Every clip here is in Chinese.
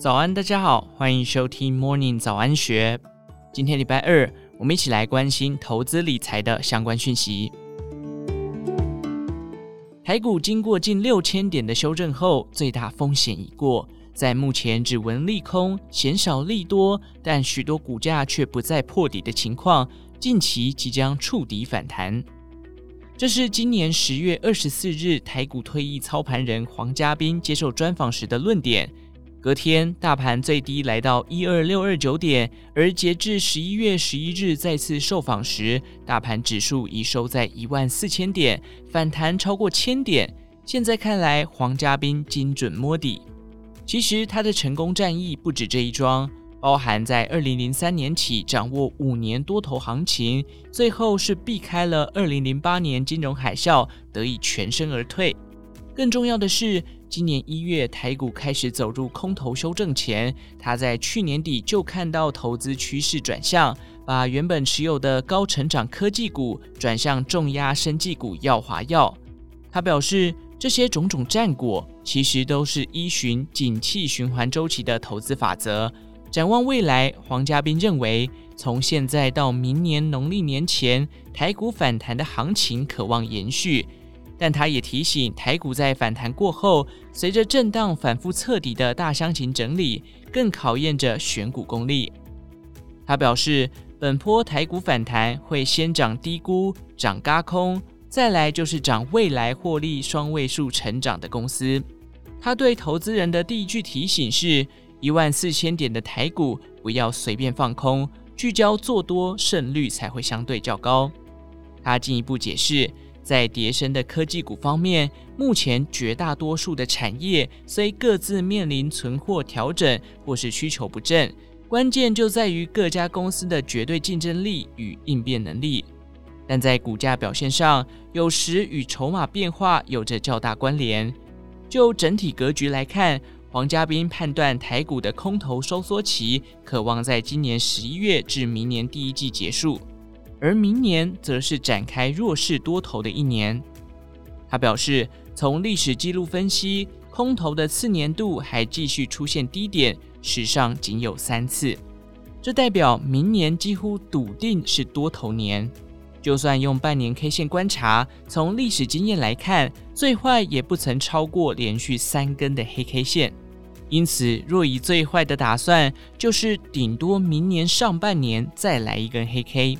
早安，大家好，欢迎收听 Morning 早安学。今天礼拜二，我们一起来关心投资理财的相关讯息。台股经过近六千点的修正后，最大风险已过，在目前只闻利空，鲜少利多，但许多股价却不再破底的情况，近期即将触底反弹。这是今年十月二十四日台股退役操盘人黄家斌接受专访时的论点。隔天，大盘最低来到一二六二九点，而截至十一月十一日再次受访时，大盘指数已收在一万四千点，反弹超过千点。现在看来，黄家斌精准摸底。其实他的成功战役不止这一桩，包含在二零零三年起掌握五年多头行情，最后是避开了二零零八年金融海啸，得以全身而退。更重要的是，今年一月台股开始走入空头修正前，他在去年底就看到投资趋势转向，把原本持有的高成长科技股转向重压生技股耀华药。他表示，这些种种战果其实都是依循景气循环周期的投资法则。展望未来，黄家斌认为，从现在到明年农历年前，台股反弹的行情可望延续。但他也提醒，台股在反弹过后，随着震荡反复彻底的大箱型整理，更考验着选股功力。他表示，本波台股反弹会先涨低估、涨嘎空，再来就是涨未来获利双位数成长的公司。他对投资人的第一句提醒是：一万四千点的台股不要随便放空，聚焦做多，胜率才会相对较高。他进一步解释。在跌深的科技股方面，目前绝大多数的产业虽各自面临存货调整或是需求不振，关键就在于各家公司的绝对竞争力与应变能力。但在股价表现上，有时与筹码变化有着较大关联。就整体格局来看，黄嘉斌判断台股的空头收缩期可望在今年十一月至明年第一季结束。而明年则是展开弱势多头的一年。他表示，从历史记录分析，空头的次年度还继续出现低点，史上仅有三次。这代表明年几乎笃定是多头年。就算用半年 K 线观察，从历史经验来看，最坏也不曾超过连续三根的黑 K 线。因此，若以最坏的打算，就是顶多明年上半年再来一根黑 K。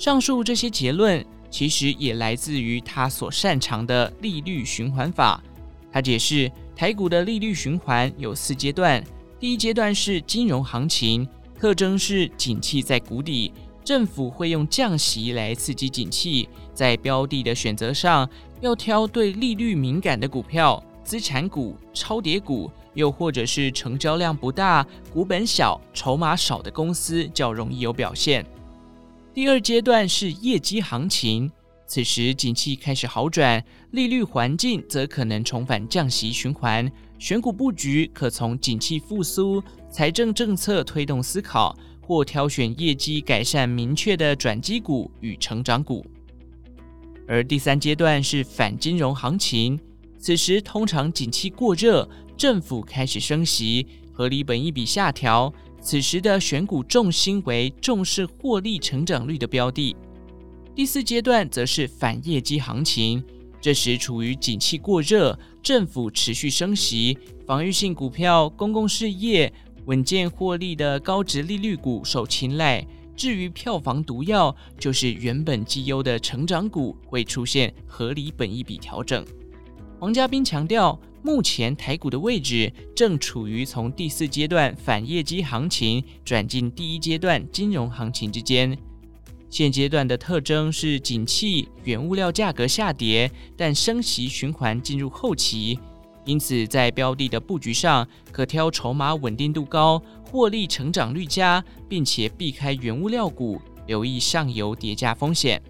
上述这些结论其实也来自于他所擅长的利率循环法。他解释，台股的利率循环有四阶段，第一阶段是金融行情，特征是景气在谷底，政府会用降息来刺激景气，在标的的选择上要挑对利率敏感的股票、资产股、超跌股，又或者是成交量不大、股本小、筹码少的公司，较容易有表现。第二阶段是业绩行情，此时景气开始好转，利率环境则可能重返降息循环。选股布局可从景气复苏、财政政策推动思考，或挑选业绩改善明确的转机股与成长股。而第三阶段是反金融行情，此时通常景气过热，政府开始升息，合理本益比下调。此时的选股重心为重视获利成长率的标的。第四阶段则是反业绩行情，这时处于景气过热，政府持续升息，防御性股票、公共事业、稳健获利的高值利率股受青睐。至于票房毒药，就是原本绩优的成长股会出现合理本益比调整。黄家斌强调。目前台股的位置正处于从第四阶段反业绩行情转进第一阶段金融行情之间。现阶段的特征是景气、原物料价格下跌，但升息循环进入后期，因此在标的的布局上，可挑筹码稳定度高、获利成长率佳，并且避开原物料股，留意上游叠加风险。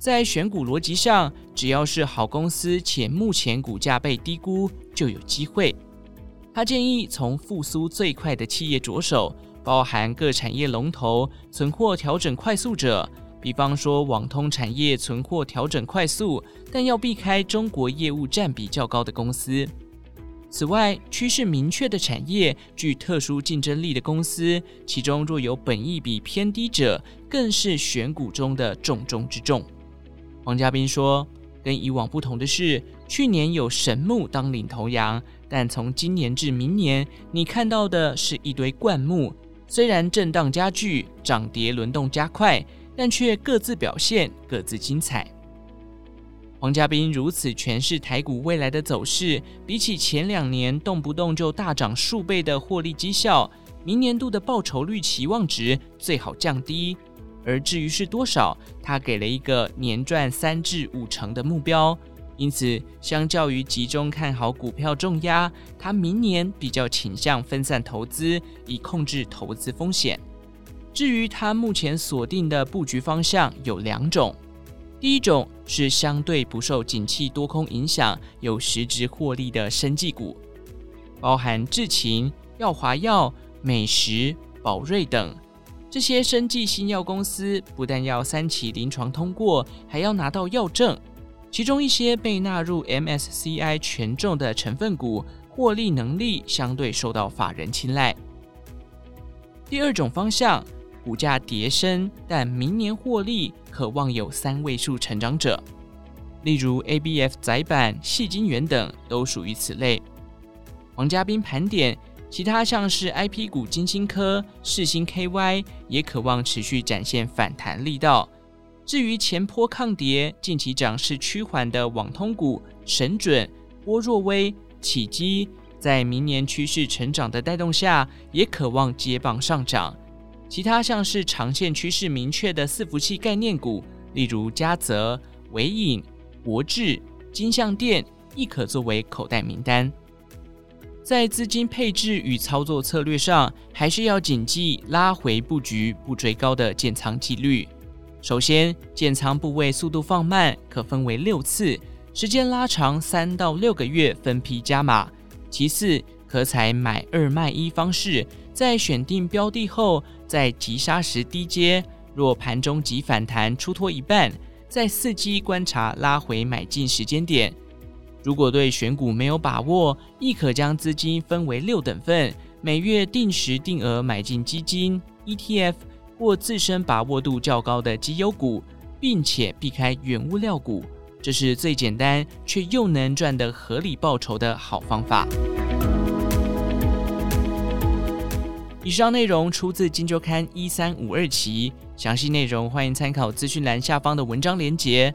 在选股逻辑上，只要是好公司且目前股价被低估，就有机会。他建议从复苏最快的企业着手，包含各产业龙头存货调整快速者，比方说网通产业存货调整快速，但要避开中国业务占比较高的公司。此外，趋势明确的产业、具特殊竞争力的公司，其中若有本益比偏低者，更是选股中的重中之重。黄嘉斌说：“跟以往不同的是，去年有神木当领头羊，但从今年至明年，你看到的是一堆灌木。虽然震荡加剧，涨跌轮动加快，但却各自表现，各自精彩。”黄嘉斌如此诠释台股未来的走势，比起前两年动不动就大涨数倍的获利绩效，明年度的报酬率期望值最好降低。而至于是多少，他给了一个年赚三至五成的目标。因此，相较于集中看好股票重压，他明年比较倾向分散投资，以控制投资风险。至于他目前锁定的布局方向有两种。第一种是相对不受景气多空影响、有实质获利的生技股，包含智勤、耀华药、美食、宝瑞等这些生技新药公司，不但要三期临床通过，还要拿到药证。其中一些被纳入 MSCI 权重的成分股，获利能力相对受到法人青睐。第二种方向。股价跌升，但明年获利可望有三位数成长者，例如 ABF 载板、矽晶圆等都属于此类。黄家斌盘点其他像是 IP 股晶心科、世星 KY，也可望持续展现反弹力道。至于前坡抗跌、近期涨势趋缓的网通股神准、波若威、启基，在明年趋势成长的带动下，也可望接棒上涨。其他像是长线趋势明确的伺服器概念股，例如嘉泽、纬颖、博智、金像电，亦可作为口袋名单。在资金配置与操作策略上，还是要谨记拉回布局、不追高的建仓纪律。首先，建仓部位速度放慢，可分为六次，时间拉长三到六个月，分批加码。其次，可采买二卖一方式，在选定标的后。在急杀时低接，若盘中急反弹出脱一半，再伺机观察拉回买进时间点。如果对选股没有把握，亦可将资金分为六等份，每月定时定额买进基金、ETF 或自身把握度较高的绩优股，并且避开原物料股。这是最简单却又能赚得合理报酬的好方法。以上内容出自《金周刊》一三五二期，详细内容欢迎参考资讯栏下方的文章连结。